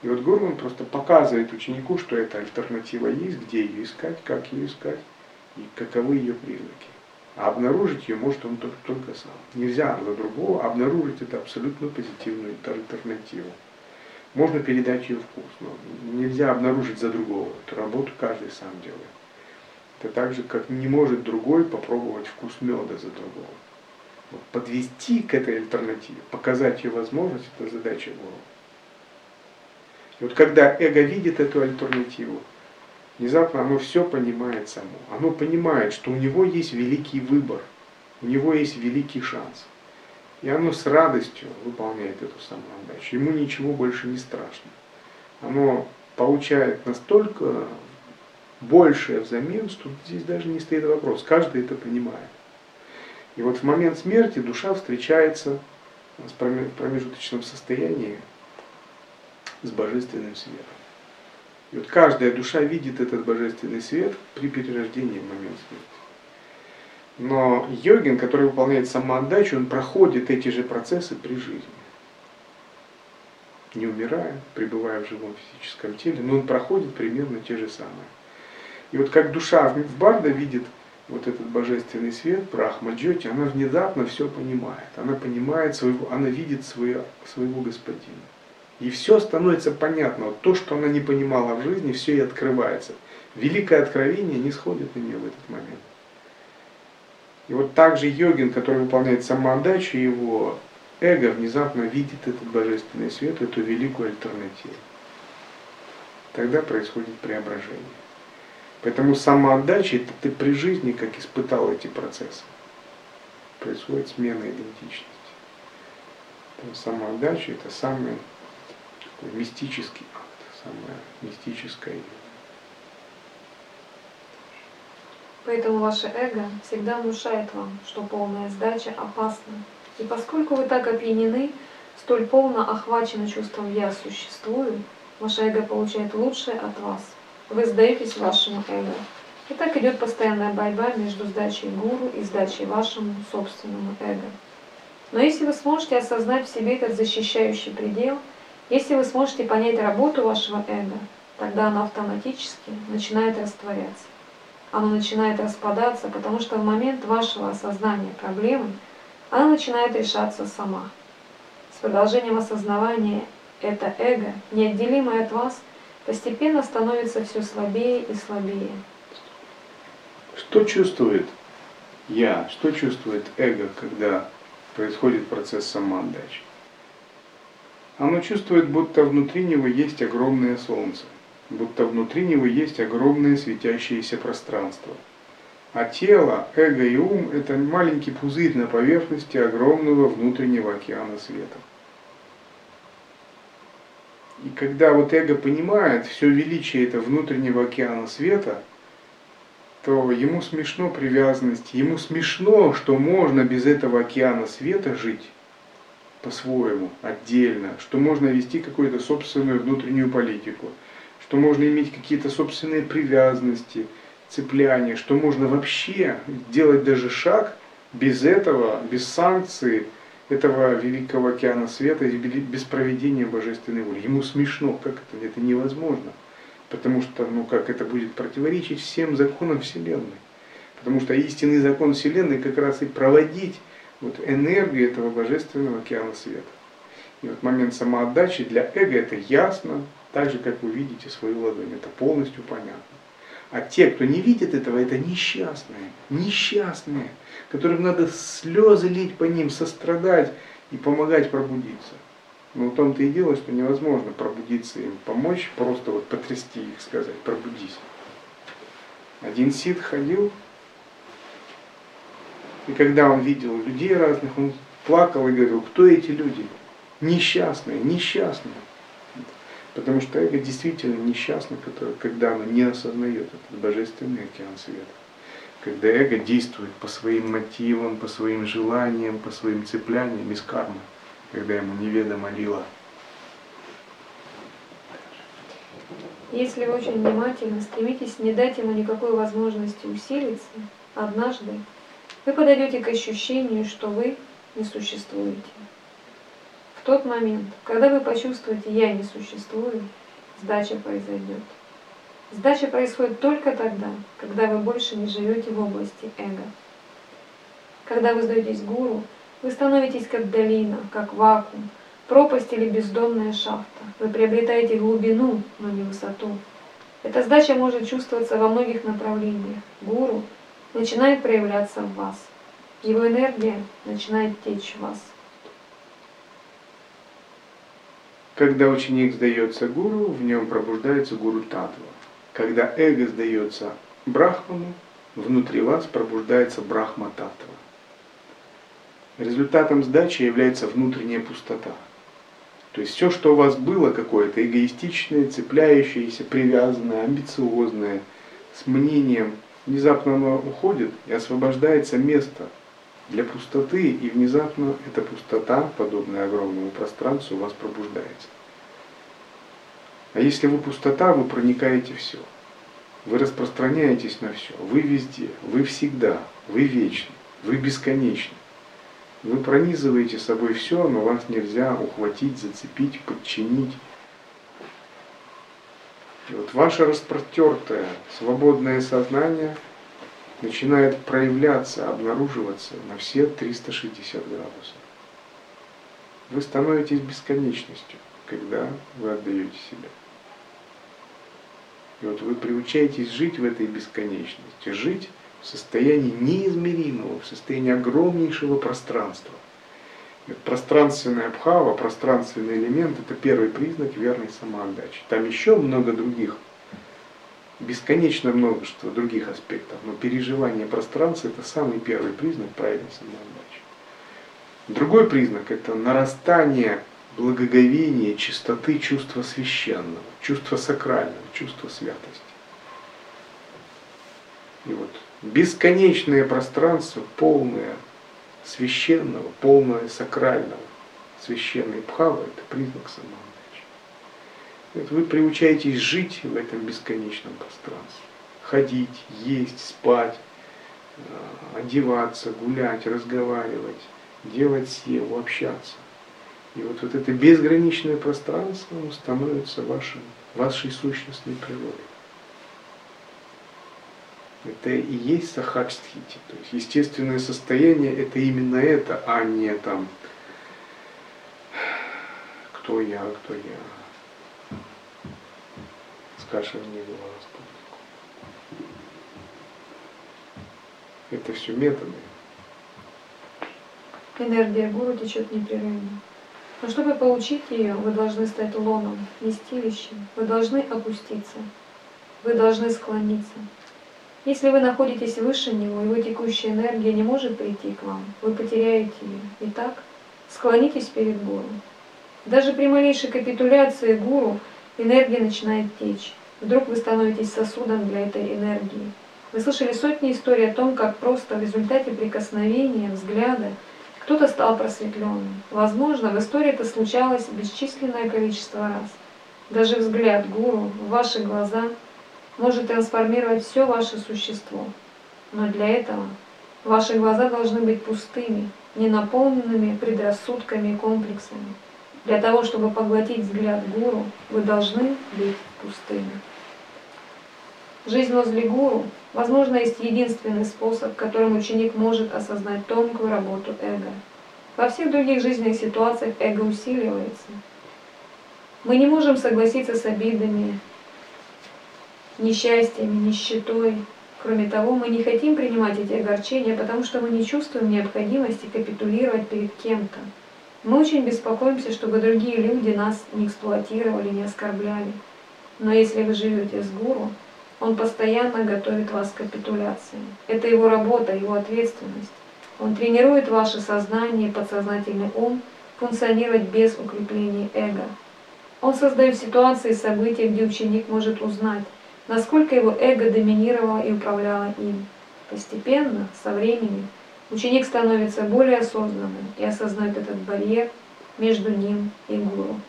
И вот Гурман просто показывает ученику, что эта альтернатива есть, где ее искать, как ее искать и каковы ее признаки. А обнаружить ее может он только, только сам. Нельзя за другого обнаружить это абсолютно позитивную альтернативу. Можно передать ее вкус, но нельзя обнаружить за другого. Эту работу каждый сам делает. Это так же, как не может другой попробовать вкус меда за другого. Вот подвести к этой альтернативе, показать ее возможность, это задача гуру. И вот когда эго видит эту альтернативу, внезапно оно все понимает само. Оно понимает, что у него есть великий выбор, у него есть великий шанс. И оно с радостью выполняет эту самоотдачу. Ему ничего больше не страшно. Оно получает настолько большее взамен, тут здесь даже не стоит вопрос, каждый это понимает. И вот в момент смерти душа встречается в промежуточном состоянии с божественным светом. И вот каждая душа видит этот божественный свет при перерождении в момент смерти. Но йогин, который выполняет самоотдачу, он проходит эти же процессы при жизни. Не умирая, пребывая в живом физическом теле, но он проходит примерно те же самые. И вот как душа в Барда видит вот этот божественный свет, Брахма Джоти, она внезапно все понимает. Она понимает своего, она видит свое, своего господина. И все становится понятно. Вот то, что она не понимала в жизни, все и открывается. Великое откровение не сходит на нее в этот момент. И вот также йогин, который выполняет самоотдачу, его эго внезапно видит этот божественный свет, эту великую альтернативу. Тогда происходит преображение. Поэтому самоотдача, это ты при жизни как испытал эти процессы. Происходит смена идентичности. Поэтому самоотдача это такой мистический акт, самое мистическое Поэтому ваше эго всегда внушает вам, что полная сдача опасна. И поскольку вы так опьянены, столь полно охвачены чувством «я существую», ваше эго получает лучшее от вас. Вы сдаетесь вашему эго. И так идет постоянная борьба между сдачей гуру и сдачей вашему собственному эго. Но если вы сможете осознать в себе этот защищающий предел, если вы сможете понять работу вашего эго, тогда оно автоматически начинает растворяться оно начинает распадаться, потому что в момент вашего осознания проблемы она начинает решаться сама. С продолжением осознавания это эго, неотделимое от вас, постепенно становится все слабее и слабее. Что чувствует я, что чувствует эго, когда происходит процесс самоотдачи? Оно чувствует, будто внутри него есть огромное солнце будто внутри него есть огромное светящееся пространство. А тело, эго и ум – это маленький пузырь на поверхности огромного внутреннего океана света. И когда вот эго понимает все величие этого внутреннего океана света, то ему смешно привязанность, ему смешно, что можно без этого океана света жить по-своему, отдельно, что можно вести какую-то собственную внутреннюю политику – что можно иметь какие-то собственные привязанности, цепляния, что можно вообще делать даже шаг без этого, без санкций этого великого океана света без проведения божественной воли. Ему смешно, как это, это невозможно. Потому что, ну как, это будет противоречить всем законам Вселенной. Потому что истинный закон Вселенной как раз и проводить вот энергию этого божественного океана света. И вот момент самоотдачи для эго это ясно, так же, как вы видите свою ладонь. Это полностью понятно. А те, кто не видит этого, это несчастные, несчастные, которым надо слезы лить по ним, сострадать и помогать пробудиться. Но в том-то и дело, что невозможно пробудиться им, помочь, просто вот потрясти их, сказать, пробудись. Один сид ходил, и когда он видел людей разных, он плакал и говорил, кто эти люди? Несчастные, несчастные. Потому что эго действительно несчастно, когда оно не осознает этот божественный океан света. Когда эго действует по своим мотивам, по своим желаниям, по своим цепляниям из кармы, когда ему неведомо лила. Если очень внимательно стремитесь не дать ему никакой возможности усилиться, однажды вы подойдете к ощущению, что вы не существуете тот момент, когда вы почувствуете «я не существую», сдача произойдет. Сдача происходит только тогда, когда вы больше не живете в области эго. Когда вы сдаетесь гуру, вы становитесь как долина, как вакуум, пропасть или бездомная шахта. Вы приобретаете глубину, но не высоту. Эта сдача может чувствоваться во многих направлениях. Гуру начинает проявляться в вас. Его энергия начинает течь в вас. Когда ученик сдается гуру, в нем пробуждается гуру татва. Когда эго сдается брахману, внутри вас пробуждается брахма татва. Результатом сдачи является внутренняя пустота. То есть все, что у вас было какое-то эгоистичное, цепляющееся, привязанное, амбициозное, с мнением, внезапно оно уходит и освобождается место для пустоты, и внезапно эта пустота, подобная огромному пространству, у вас пробуждается. А если вы пустота, вы проникаете все. Вы распространяетесь на все. Вы везде, вы всегда, вы вечны, вы бесконечны. Вы пронизываете собой все, но вас нельзя ухватить, зацепить, подчинить. И вот ваше распростертое, свободное сознание начинает проявляться, обнаруживаться на все 360 градусов. Вы становитесь бесконечностью, когда вы отдаете себя. И вот вы приучаетесь жить в этой бесконечности, жить в состоянии неизмеримого, в состоянии огромнейшего пространства. Пространственная бхава, пространственный элемент – это первый признак верной самоотдачи. Там еще много других, бесконечно множество других аспектов, но переживание пространства – это самый первый признак правильной самоотдачи. Другой признак – это нарастание благоговения, чистоты чувства священного, чувства сакрального, чувства святости. И вот бесконечное пространство, полное священного, полное сакрального, священной бхавы, это признак самоотдачи. Вы приучаетесь жить в этом бесконечном пространстве. Ходить, есть, спать, э, одеваться, гулять, разговаривать, делать силу, общаться. И вот, вот это безграничное пространство становится вашим, вашей сущностной природой. Это и есть сахачстхити. То есть естественное состояние это именно это, а не там кто я, кто я. Скашивание была Это все методы. Энергия гуру течет непрерывно. Но чтобы получить ее, вы должны стать лоном, вместилищем. Вы должны опуститься. Вы должны склониться. Если вы находитесь выше него, его текущая энергия не может прийти к вам, вы потеряете ее. Итак, склонитесь перед гуру. Даже при малейшей капитуляции гуру энергия начинает течь. Вдруг вы становитесь сосудом для этой энергии. Вы слышали сотни историй о том, как просто в результате прикосновения, взгляда кто-то стал просветленным. Возможно, в истории это случалось бесчисленное количество раз. Даже взгляд гуру в ваши глаза может трансформировать все ваше существо. Но для этого ваши глаза должны быть пустыми, не наполненными предрассудками и комплексами. Для того, чтобы поглотить взгляд гуру, вы должны быть пустыми. Жизнь возле гуру, возможно, есть единственный способ, которым ученик может осознать тонкую работу эго. Во всех других жизненных ситуациях эго усиливается. Мы не можем согласиться с обидами, несчастьями, нищетой. Кроме того, мы не хотим принимать эти огорчения, потому что мы не чувствуем необходимости капитулировать перед кем-то. Мы очень беспокоимся, чтобы другие люди нас не эксплуатировали, не оскорбляли. Но если вы живете с гуру, он постоянно готовит вас к капитуляции. Это его работа, его ответственность. Он тренирует ваше сознание и подсознательный ум функционировать без укрепления эго. Он создает ситуации и события, где ученик может узнать, насколько его эго доминировало и управляло им. Постепенно, со временем, ученик становится более осознанным и осознает этот барьер между ним и гуру.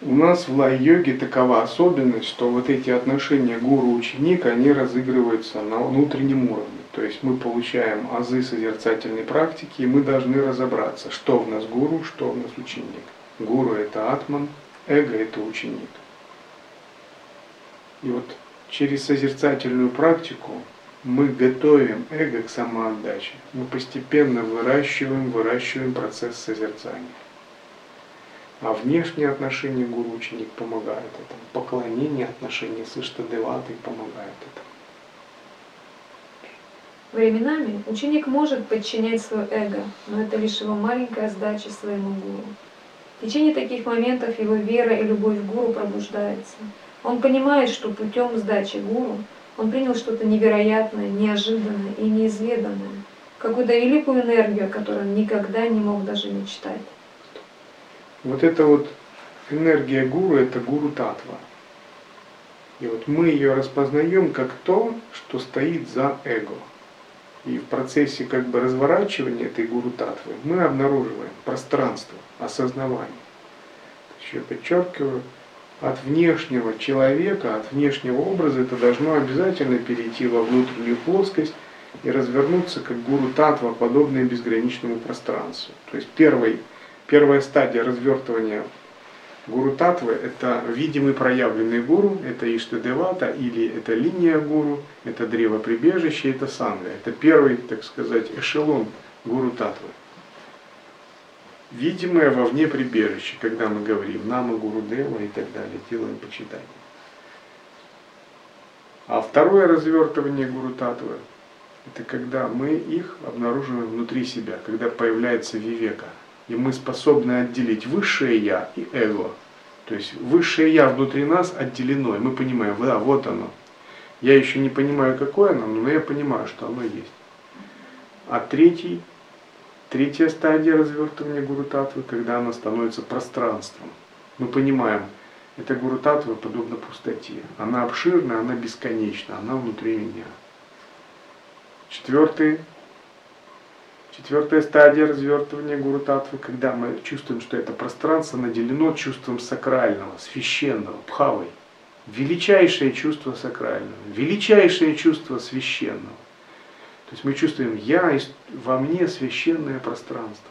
У нас в лай-йоге такова особенность, что вот эти отношения гуру-ученик, они разыгрываются на внутреннем уровне. То есть мы получаем азы созерцательной практики, и мы должны разобраться, что в нас гуру, что в нас ученик. Гуру – это атман, эго – это ученик. И вот через созерцательную практику мы готовим эго к самоотдаче. Мы постепенно выращиваем, выращиваем процесс созерцания. А внешние отношения гуру-ученик помогают этому. Поклонение, отношения с Иштадеватой помогают этому. Временами ученик может подчинять свое эго, но это лишь его маленькая сдача своему гуру. В течение таких моментов его вера и любовь к гуру пробуждается. Он понимает, что путем сдачи гуру он принял что-то невероятное, неожиданное и неизведанное, какую-то великую энергию, о которой он никогда не мог даже мечтать. Вот эта вот энергия гуру, это гуру татва. И вот мы ее распознаем как то, что стоит за эго. И в процессе как бы разворачивания этой гуру татвы мы обнаруживаем пространство, осознавание. Еще подчеркиваю, от внешнего человека, от внешнего образа это должно обязательно перейти во внутреннюю плоскость и развернуться как гуру татва, подобное безграничному пространству. То есть первый, первая стадия развертывания гуру татвы – это видимый проявленный гуру, это Иштадевата или это линия гуру, это древо прибежища, это санга. Это первый, так сказать, эшелон гуру татвы видимое вовне прибежище, когда мы говорим «Нама Гурудева» и так далее, делаем почитание. А второе развертывание Гуру Татвы – это когда мы их обнаруживаем внутри себя, когда появляется вивека, и мы способны отделить высшее Я и эго. То есть высшее Я внутри нас отделено, и мы понимаем, да, вот оно. Я еще не понимаю, какое оно, но я понимаю, что оно есть. А третий Третья стадия развертывания гуру татвы, когда она становится пространством. Мы понимаем, эта гуру татва подобна пустоте. Она обширна, она бесконечна, она внутри меня. Четвертый, четвертая стадия развертывания гуру татвы, когда мы чувствуем, что это пространство наделено чувством сакрального, священного, пхавой. Величайшее чувство сакрального, величайшее чувство священного. То есть мы чувствуем, я во мне священное пространство.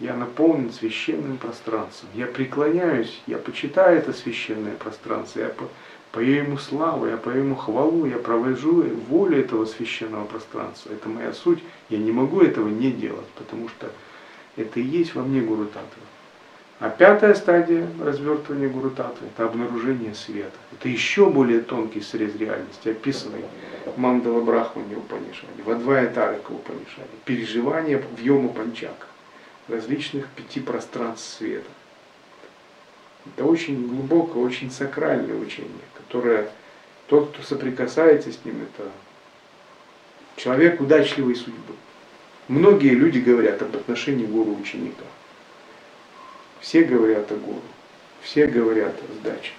Я наполнен священным пространством. Я преклоняюсь, я почитаю это священное пространство. Я пою ему славу, я пою ему хвалу, я провожу волю этого священного пространства. Это моя суть. Я не могу этого не делать, потому что это и есть во мне Гуру Татва. А пятая стадия развертывания Гуру Татвы – это обнаружение света. Это еще более тонкий срез реальности, описанный Мандала Брахмани Упанишаде, Вадвая Тарика Упанишаде, переживание в Йому Панчака, различных пяти пространств света. Это очень глубокое, очень сакральное учение, которое тот, кто соприкасается с ним, это человек удачливой судьбы. Многие люди говорят об отношении гуру ученика. Все говорят о гуру, все говорят о сдаче.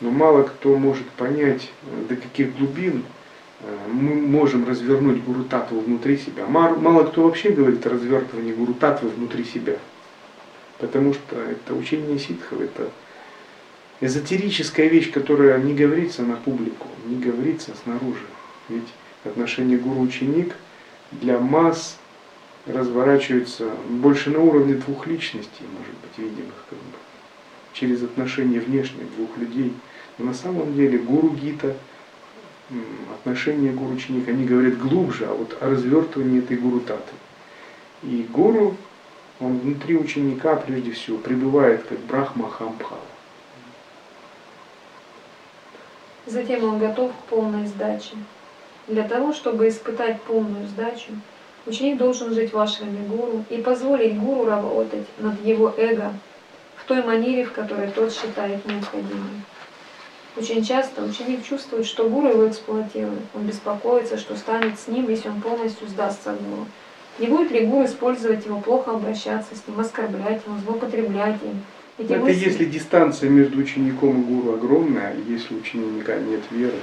Но мало кто может понять, до каких глубин Э, мы можем развернуть гуру татву внутри себя. Мало кто вообще говорит о развертывании гуру татвы внутри себя. Потому что это учение ситхов, это эзотерическая вещь, которая не говорится на публику, не говорится снаружи. Ведь отношение гуру-ученик для масс разворачивается больше на уровне двух личностей, может быть, видимых как бы, через отношения внешних двух людей. Но на самом деле гуру Гита – отношения гуру-ученика, они говорят глубже, а вот о развертывании этой гуру-таты. И гуру, он внутри ученика прежде всего пребывает как брахма хамбхава. Затем он готов к полной сдаче. Для того, чтобы испытать полную сдачу, ученик должен жить в ашраме гуру и позволить гуру работать над его эго в той манере, в которой тот считает необходимым. Очень часто ученик чувствует, что гуру его эксплуатирует. Он беспокоится, что станет с ним, если он полностью сдастся гуру. Не будет ли гуру использовать его, плохо обращаться с ним, оскорблять его, злоупотреблять им? Эти Это мысли... если дистанция между учеником и гуру огромная, если у ученика нет веры,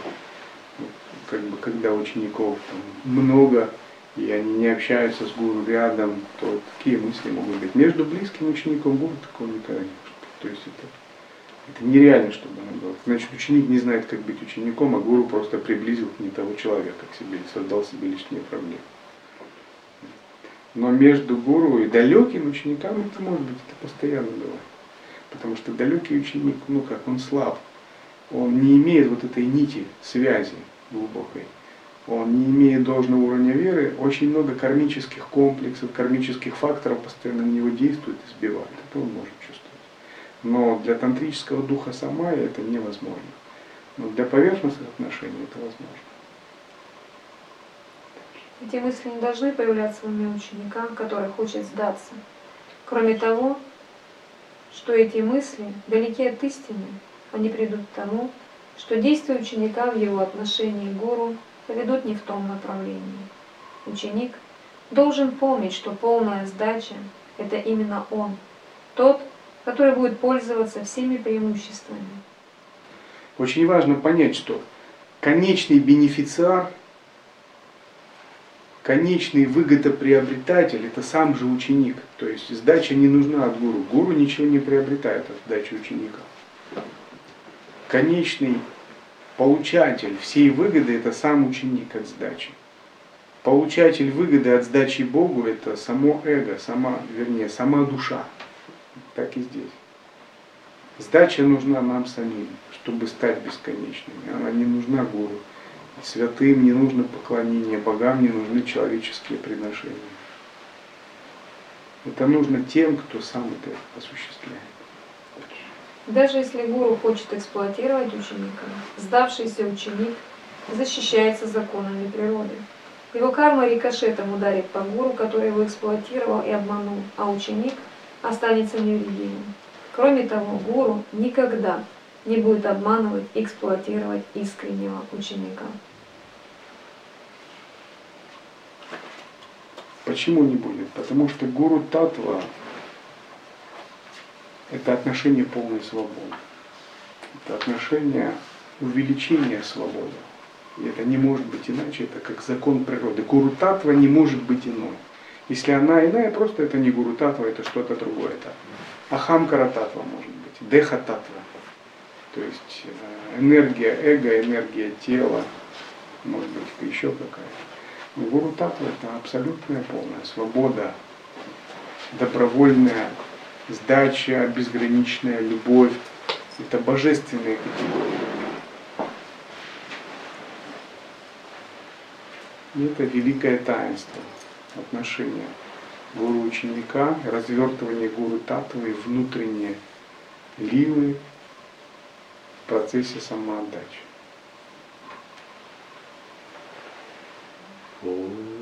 ну, как бы когда учеников там много, и они не общаются с гуру рядом, то какие мысли могут быть? Между близким учеником гуру такого никогда не может. То есть это это нереально, чтобы оно было. Значит, ученик не знает, как быть учеником, а гуру просто приблизил не того человека к себе создал себе лишние проблемы. Но между гуру и далеким ученикам это может быть, это постоянно бывает. Потому что далекий ученик, ну как, он слаб. Он не имеет вот этой нити, связи глубокой. Он не имеет должного уровня веры. Очень много кармических комплексов, кармических факторов постоянно на него действует и сбивает. Это он может чувствовать. Но для тантрического духа самая это невозможно. Но для поверхностных отношений это возможно. Эти мысли не должны появляться в уме ученика, который хочет сдаться. Кроме того, что эти мысли далеки от истины, они придут к тому, что действия ученика в его отношении к гуру поведут не в том направлении. Ученик должен помнить, что полная сдача – это именно он, тот, который будет пользоваться всеми преимуществами. Очень важно понять, что конечный бенефициар, конечный выгодоприобретатель – это сам же ученик. То есть сдача не нужна от гуру. Гуру ничего не приобретает от сдачи ученика. Конечный получатель всей выгоды – это сам ученик от сдачи. Получатель выгоды от сдачи Богу – это само эго, сама, вернее, сама душа. Так и здесь. Сдача нужна нам самим, чтобы стать бесконечными. Она не нужна гуру. Святым не нужно поклонение, богам не нужны человеческие приношения. Это нужно тем, кто сам это осуществляет. Даже если гуру хочет эксплуатировать ученика, сдавшийся ученик защищается законами природы. Его карма рикошетом ударит по гуру, который его эксплуатировал и обманул, а ученик останется невредимым. Кроме того, гуру никогда не будет обманывать и эксплуатировать искреннего ученика. Почему не будет? Потому что гуру татва – это отношение полной свободы. Это отношение увеличения свободы. И это не может быть иначе, это как закон природы. Гуру татва не может быть иной. Если она иная, просто это не гуру татва, это что-то другое. Это ахамкара татва может быть, деха татва. То есть э, энергия эго, энергия тела, может быть еще какая-то. Но гуру татва это абсолютная полная свобода, добровольная сдача, безграничная любовь. Это божественные категории. И это великое таинство отношения гуру-ученика, развертывание гуру татвы, внутренние лилы в процессе самоотдачи. Oh.